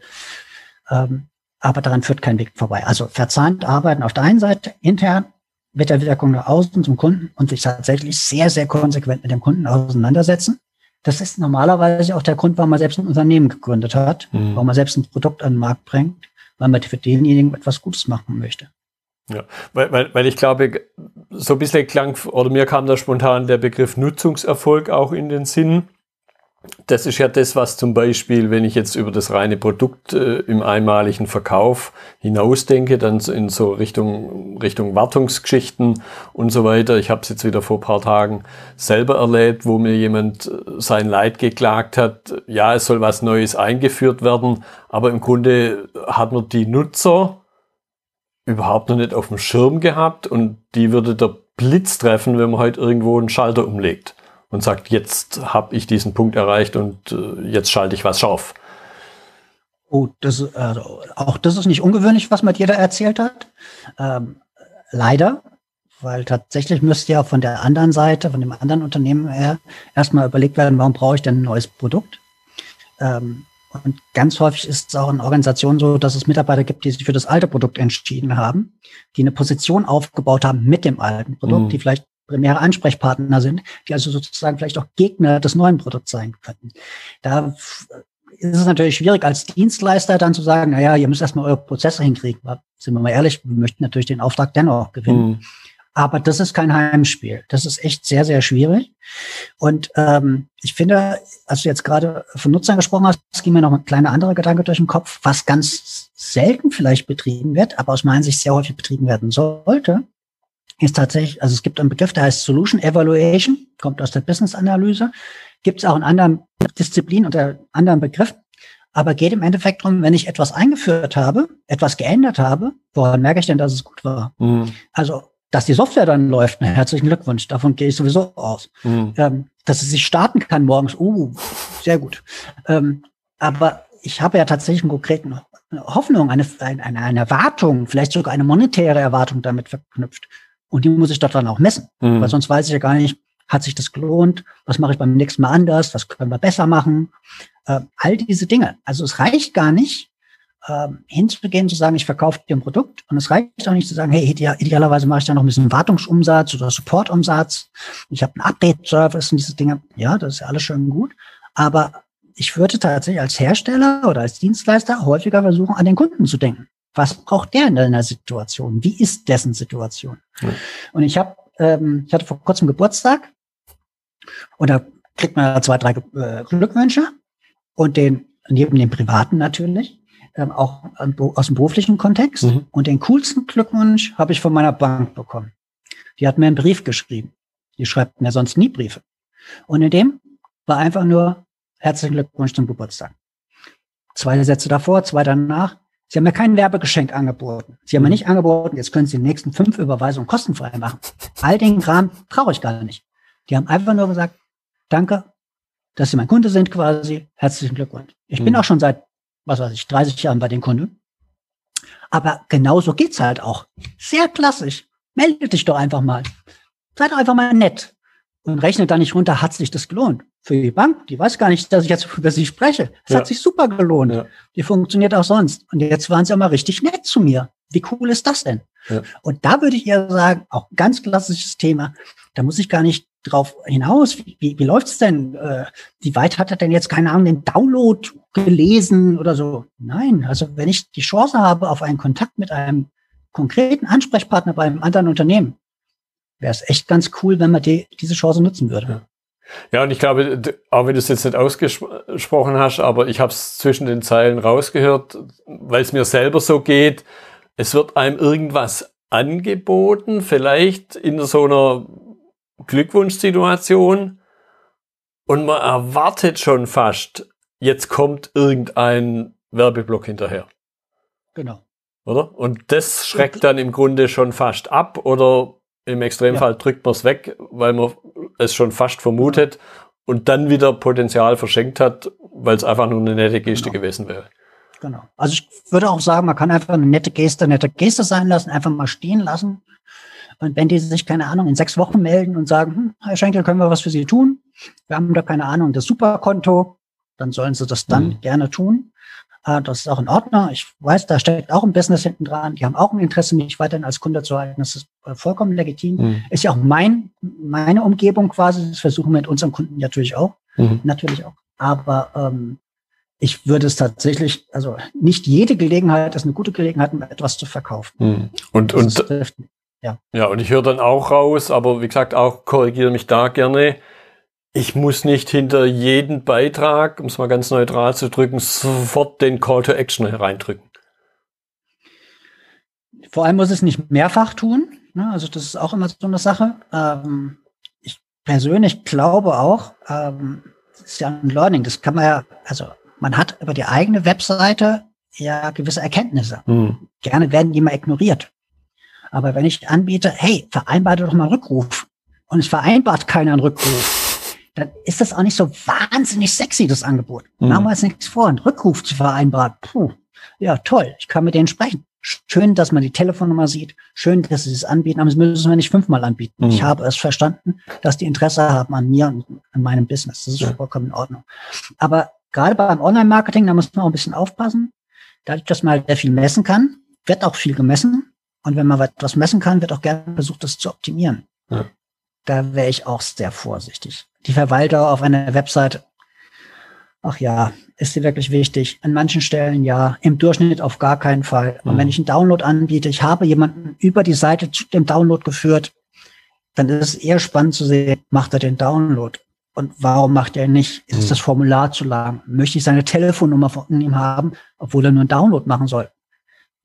Ähm, aber daran führt kein Weg vorbei. Also verzahnt arbeiten auf der einen Seite intern mit der Wirkung nach außen zum Kunden und sich tatsächlich sehr, sehr konsequent mit dem Kunden auseinandersetzen. Das ist normalerweise auch der Grund, warum man selbst ein Unternehmen gegründet hat, mhm. warum man selbst ein Produkt an den Markt bringt, weil man für denjenigen etwas Gutes machen möchte. Ja, weil, weil, weil ich glaube, so ein bisschen klang, oder mir kam da spontan der Begriff Nutzungserfolg auch in den Sinn. das ist ja das, was zum Beispiel, wenn ich jetzt über das reine Produkt äh, im einmaligen Verkauf hinausdenke, dann in so Richtung, Richtung Wartungsgeschichten und so weiter. Ich habe es jetzt wieder vor paar Tagen selber erlebt, wo mir jemand äh, sein Leid geklagt hat. Ja, es soll was Neues eingeführt werden, aber im Grunde hat man die Nutzer überhaupt noch nicht auf dem Schirm gehabt und die würde der Blitz treffen, wenn man heute halt irgendwo einen Schalter umlegt und sagt, jetzt habe ich diesen Punkt erreicht und äh, jetzt schalte ich was scharf. Oh, das, äh, auch das ist nicht ungewöhnlich, was mir dir da erzählt hat. Ähm, leider, weil tatsächlich müsste ja von der anderen Seite, von dem anderen Unternehmen her, erstmal überlegt werden, warum brauche ich denn ein neues Produkt? Ähm, und ganz häufig ist es auch in Organisationen so, dass es Mitarbeiter gibt, die sich für das alte Produkt entschieden haben, die eine Position aufgebaut haben mit dem alten Produkt, mhm. die vielleicht primäre Ansprechpartner sind, die also sozusagen vielleicht auch Gegner des neuen Produkts sein könnten. Da ist es natürlich schwierig als Dienstleister dann zu sagen, naja, ihr müsst erstmal eure Prozesse hinkriegen. Sind wir mal ehrlich, wir möchten natürlich den Auftrag dennoch gewinnen. Mhm. Aber das ist kein Heimspiel. Das ist echt sehr, sehr schwierig. Und ähm, ich finde, als du jetzt gerade von Nutzern gesprochen hast, ging mir noch ein kleiner anderer Gedanke durch den Kopf, was ganz selten vielleicht betrieben wird, aber aus meiner Sicht sehr häufig betrieben werden sollte, ist tatsächlich, also es gibt einen Begriff, der heißt Solution Evaluation, kommt aus der Business-Analyse, gibt es auch in anderen Disziplinen unter anderen Begriffen, aber geht im Endeffekt darum, wenn ich etwas eingeführt habe, etwas geändert habe, woran merke ich denn, dass es gut war? Mhm. Also, dass die Software dann läuft, na, herzlichen Glückwunsch, davon gehe ich sowieso aus. Mhm. Ähm, dass es sich starten kann morgens, uh, sehr gut. Ähm, aber ich habe ja tatsächlich einen konkreten Hoffnung, eine, eine, eine Erwartung, vielleicht sogar eine monetäre Erwartung damit verknüpft. Und die muss ich dort dann auch messen. Mhm. Weil sonst weiß ich ja gar nicht, hat sich das gelohnt? Was mache ich beim nächsten Mal anders? Was können wir besser machen? Äh, all diese Dinge. Also es reicht gar nicht, äh, hinzugehen, zu sagen, ich verkaufe dir ein Produkt. Und es reicht auch nicht zu sagen, hey, idealerweise mache ich da noch ein bisschen Wartungsumsatz oder Supportumsatz. Ich habe einen Update-Service und diese Dinge. Ja, das ist ja alles schön gut. Aber ich würde tatsächlich als Hersteller oder als Dienstleister häufiger versuchen, an den Kunden zu denken. Was braucht der in einer Situation? Wie ist dessen Situation? Ja. Und ich habe, ähm, ich hatte vor kurzem Geburtstag und da kriegt man zwei, drei äh, Glückwünsche und den neben dem privaten natürlich ähm, auch aus dem beruflichen Kontext. Mhm. Und den coolsten Glückwunsch habe ich von meiner Bank bekommen. Die hat mir einen Brief geschrieben. Die schreibt mir sonst nie Briefe. Und in dem war einfach nur herzlichen Glückwunsch zum Geburtstag. Zwei Sätze davor, zwei danach. Sie haben mir kein Werbegeschenk angeboten. Sie haben mir mhm. nicht angeboten, jetzt können Sie die nächsten fünf Überweisungen kostenfrei machen. All den Kram brauche ich gar nicht. Die haben einfach nur gesagt, danke, dass Sie mein Kunde sind quasi. Herzlichen Glückwunsch. Ich mhm. bin auch schon seit, was weiß ich, 30 Jahren bei den Kunden. Aber genauso geht's halt auch. Sehr klassisch. Melde dich doch einfach mal. Seid doch einfach mal nett. Und rechne da nicht runter, hat sich das gelohnt für die Bank, die weiß gar nicht, dass ich jetzt (laughs) über sie spreche. Es ja. hat sich super gelohnt. Ja. Die funktioniert auch sonst. Und jetzt waren sie auch mal richtig nett zu mir. Wie cool ist das denn? Ja. Und da würde ich eher sagen, auch ganz klassisches Thema, da muss ich gar nicht drauf hinaus. Wie, wie, wie läuft's denn? Äh, wie weit hat er denn jetzt, keine Ahnung, den Download gelesen oder so? Nein, also wenn ich die Chance habe auf einen Kontakt mit einem konkreten Ansprechpartner bei einem anderen Unternehmen, wäre es echt ganz cool, wenn man die, diese Chance nutzen würde. Ja, und ich glaube, auch wenn du es jetzt nicht ausgesprochen hast, aber ich habe es zwischen den Zeilen rausgehört, weil es mir selber so geht, es wird einem irgendwas angeboten, vielleicht in so einer Glückwunschsituation und man erwartet schon fast, jetzt kommt irgendein Werbeblock hinterher. Genau. Oder? Und das schreckt dann im Grunde schon fast ab oder im Extremfall ja. drückt man es weg, weil man es schon fast vermutet und dann wieder Potenzial verschenkt hat, weil es einfach nur eine nette Geste genau. gewesen wäre. Genau. Also ich würde auch sagen, man kann einfach eine nette Geste, nette Geste sein lassen, einfach mal stehen lassen. Und wenn die sich, keine Ahnung, in sechs Wochen melden und sagen, hm, Herr Schenkel, können wir was für Sie tun? Wir haben da keine Ahnung, das Superkonto, dann sollen sie das dann mhm. gerne tun. Äh, das ist auch in Ordnung. Ich weiß, da steckt auch ein Business hinten dran. Die haben auch ein Interesse, mich weiterhin als Kunde zu halten. Das ist äh, vollkommen legitim. Mhm. Ist ja auch mein, meine Umgebung quasi. Das versuchen wir mit unseren Kunden natürlich auch. Mhm. Natürlich auch. Aber ähm, ich würde es tatsächlich, also nicht jede Gelegenheit ist eine gute Gelegenheit, um etwas zu verkaufen. Mhm. Und, und, ja. ja, und ich höre dann auch raus, aber wie gesagt, auch korrigiere mich da gerne. ich muss nicht hinter jeden Beitrag, um es mal ganz neutral zu drücken, sofort den Call to Action hereindrücken. Vor allem muss es nicht mehrfach tun. Ne? Also das ist auch immer so eine Sache. Ähm, ich persönlich glaube auch, ähm, das ist ja ein Learning. Das kann man ja, also man hat über die eigene Webseite ja gewisse Erkenntnisse. Hm. Gerne werden die mal ignoriert. Aber wenn ich anbiete, hey, vereinbare doch mal einen Rückruf und es vereinbart keiner einen Rückruf, dann ist das auch nicht so wahnsinnig sexy, das Angebot. Mhm. Machen wir uns nichts vor, einen Rückruf zu vereinbaren. Puh, ja, toll, ich kann mit denen sprechen. Schön, dass man die Telefonnummer sieht. Schön, dass sie es anbieten, aber das müssen wir nicht fünfmal anbieten. Mhm. Ich habe es verstanden, dass die Interesse haben an mir und an meinem Business. Das ist ja. vollkommen in Ordnung. Aber gerade beim Online-Marketing, da muss man auch ein bisschen aufpassen. Dadurch, dass man halt sehr viel messen kann, wird auch viel gemessen. Und wenn man etwas messen kann, wird auch gerne versucht, das zu optimieren. Ja. Da wäre ich auch sehr vorsichtig. Die Verwalter auf einer Website, ach ja, ist sie wirklich wichtig? An manchen Stellen ja, im Durchschnitt auf gar keinen Fall. Und mhm. wenn ich einen Download anbiete, ich habe jemanden über die Seite zu dem Download geführt, dann ist es eher spannend zu sehen, macht er den Download? Und warum macht er nicht? Ist mhm. das Formular zu lang? Möchte ich seine Telefonnummer von ihm haben, obwohl er nur einen Download machen soll?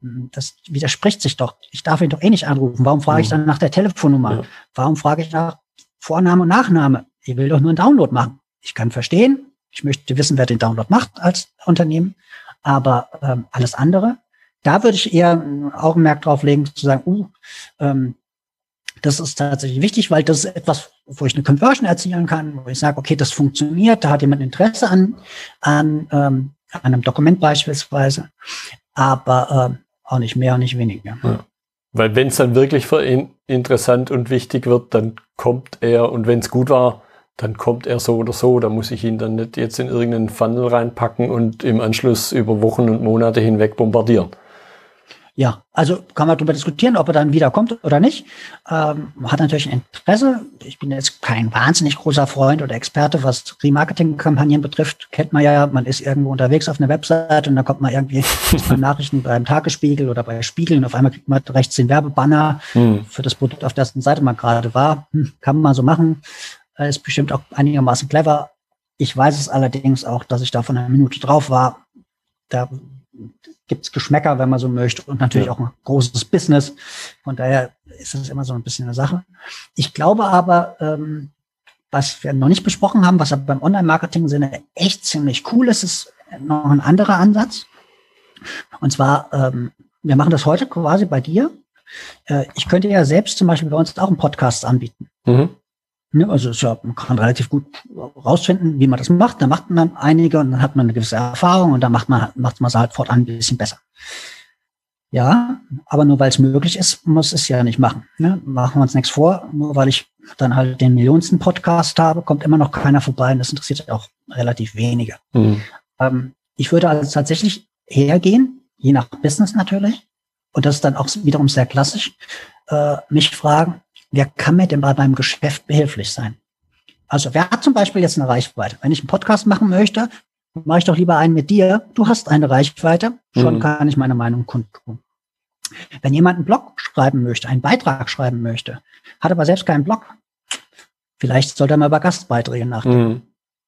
Das widerspricht sich doch. Ich darf ihn doch eh nicht anrufen. Warum frage ich mhm. dann nach der Telefonnummer? Ja. Warum frage ich nach Vorname und Nachname? Ich will doch nur einen Download machen. Ich kann verstehen, ich möchte wissen, wer den Download macht als Unternehmen. Aber ähm, alles andere, da würde ich eher ein Augenmerk drauf legen, zu sagen, uh, ähm, das ist tatsächlich wichtig, weil das ist etwas, wo ich eine Conversion erzielen kann, wo ich sage, okay, das funktioniert, da hat jemand Interesse an, an, ähm, einem Dokument beispielsweise, aber ähm, auch nicht mehr und nicht weniger. Ja. Weil wenn es dann wirklich für ihn interessant und wichtig wird, dann kommt er und wenn es gut war, dann kommt er so oder so. Da muss ich ihn dann nicht jetzt in irgendeinen Funnel reinpacken und im Anschluss über Wochen und Monate hinweg bombardieren. Ja, also kann man darüber diskutieren, ob er dann wiederkommt oder nicht. Ähm, hat natürlich ein Interesse. Ich bin jetzt kein wahnsinnig großer Freund oder Experte, was Remarketing-Kampagnen betrifft. Kennt man ja, man ist irgendwo unterwegs auf einer Website und dann kommt man irgendwie (laughs) bei Nachrichten beim Tagesspiegel oder bei Spiegeln. Auf einmal kriegt man rechts den Werbebanner hm. für das Produkt, auf dessen Seite man gerade war. Hm, kann man mal so machen. Äh, ist bestimmt auch einigermaßen clever. Ich weiß es allerdings auch, dass ich da von einer Minute drauf war. Da gibt's Geschmäcker, wenn man so möchte, und natürlich ja. auch ein großes Business. Von daher ist das immer so ein bisschen eine Sache. Ich glaube aber, ähm, was wir noch nicht besprochen haben, was aber beim Online-Marketing-Sinne echt ziemlich cool ist, ist noch ein anderer Ansatz. Und zwar, ähm, wir machen das heute quasi bei dir. Äh, ich könnte ja selbst zum Beispiel bei uns auch einen Podcast anbieten. Mhm. Also ja, man kann relativ gut rausfinden, wie man das macht. Da macht man einige und dann hat man eine gewisse Erfahrung und dann macht man macht man es halt fortan ein bisschen besser. Ja, aber nur weil es möglich ist, muss es ja nicht machen. Ne? Machen wir uns nichts vor. Nur weil ich dann halt den millionsten Podcast habe, kommt immer noch keiner vorbei und das interessiert auch relativ wenige. Mhm. Ähm, ich würde also tatsächlich hergehen, je nach Business natürlich, und das ist dann auch wiederum sehr klassisch, äh, mich fragen, wer kann mir denn bei meinem Geschäft behilflich sein? Also wer hat zum Beispiel jetzt eine Reichweite? Wenn ich einen Podcast machen möchte, mache ich doch lieber einen mit dir. Du hast eine Reichweite, schon mhm. kann ich meine Meinung kundtun. Wenn jemand einen Blog schreiben möchte, einen Beitrag schreiben möchte, hat aber selbst keinen Blog, vielleicht sollte er mal über Gastbeiträge nachdenken. Mhm.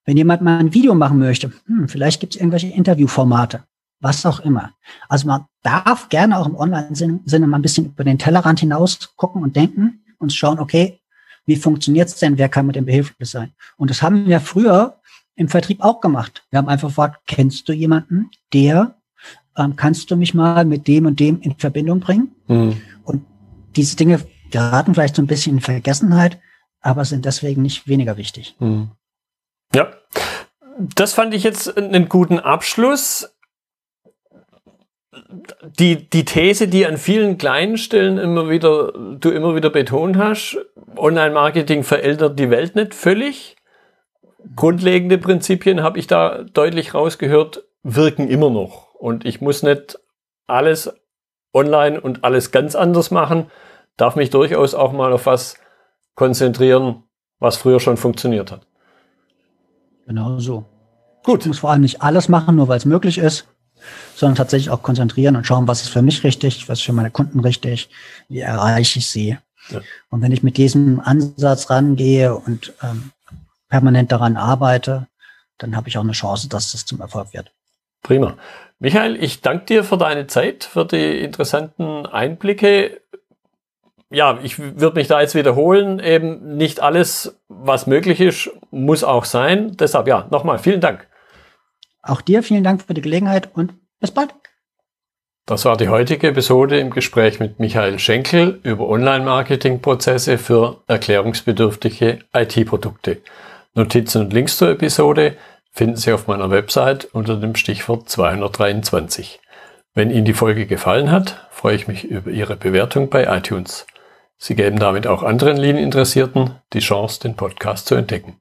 Wenn jemand mal ein Video machen möchte, hm, vielleicht gibt es irgendwelche Interviewformate, was auch immer. Also man darf gerne auch im Online-Sinne mal ein bisschen über den Tellerrand hinaus gucken und denken, und schauen, okay, wie funktioniert's denn? Wer kann mit dem behilflich sein? Und das haben wir früher im Vertrieb auch gemacht. Wir haben einfach gefragt, kennst du jemanden, der, ähm, kannst du mich mal mit dem und dem in Verbindung bringen? Mhm. Und diese Dinge geraten vielleicht so ein bisschen in Vergessenheit, aber sind deswegen nicht weniger wichtig. Mhm. Ja, das fand ich jetzt einen guten Abschluss die, die These, die an vielen kleinen Stellen immer wieder, du immer wieder betont hast, Online-Marketing verändert die Welt nicht völlig. Grundlegende Prinzipien habe ich da deutlich rausgehört, wirken immer noch. Und ich muss nicht alles online und alles ganz anders machen, darf mich durchaus auch mal auf was konzentrieren, was früher schon funktioniert hat. Genau so. Gut. Ich muss vor allem nicht alles machen, nur weil es möglich ist sondern tatsächlich auch konzentrieren und schauen, was ist für mich richtig, was ist für meine Kunden richtig, wie erreiche ich sie. Ja. Und wenn ich mit diesem Ansatz rangehe und ähm, permanent daran arbeite, dann habe ich auch eine Chance, dass das zum Erfolg wird. Prima. Michael, ich danke dir für deine Zeit, für die interessanten Einblicke. Ja, ich würde mich da jetzt wiederholen. Eben nicht alles, was möglich ist, muss auch sein. Deshalb ja, nochmal vielen Dank. Auch dir vielen Dank für die Gelegenheit und bis bald. Das war die heutige Episode im Gespräch mit Michael Schenkel über Online-Marketing-Prozesse für erklärungsbedürftige IT-Produkte. Notizen und Links zur Episode finden Sie auf meiner Website unter dem Stichwort 223. Wenn Ihnen die Folge gefallen hat, freue ich mich über Ihre Bewertung bei iTunes. Sie geben damit auch anderen Lean-Interessierten die Chance, den Podcast zu entdecken.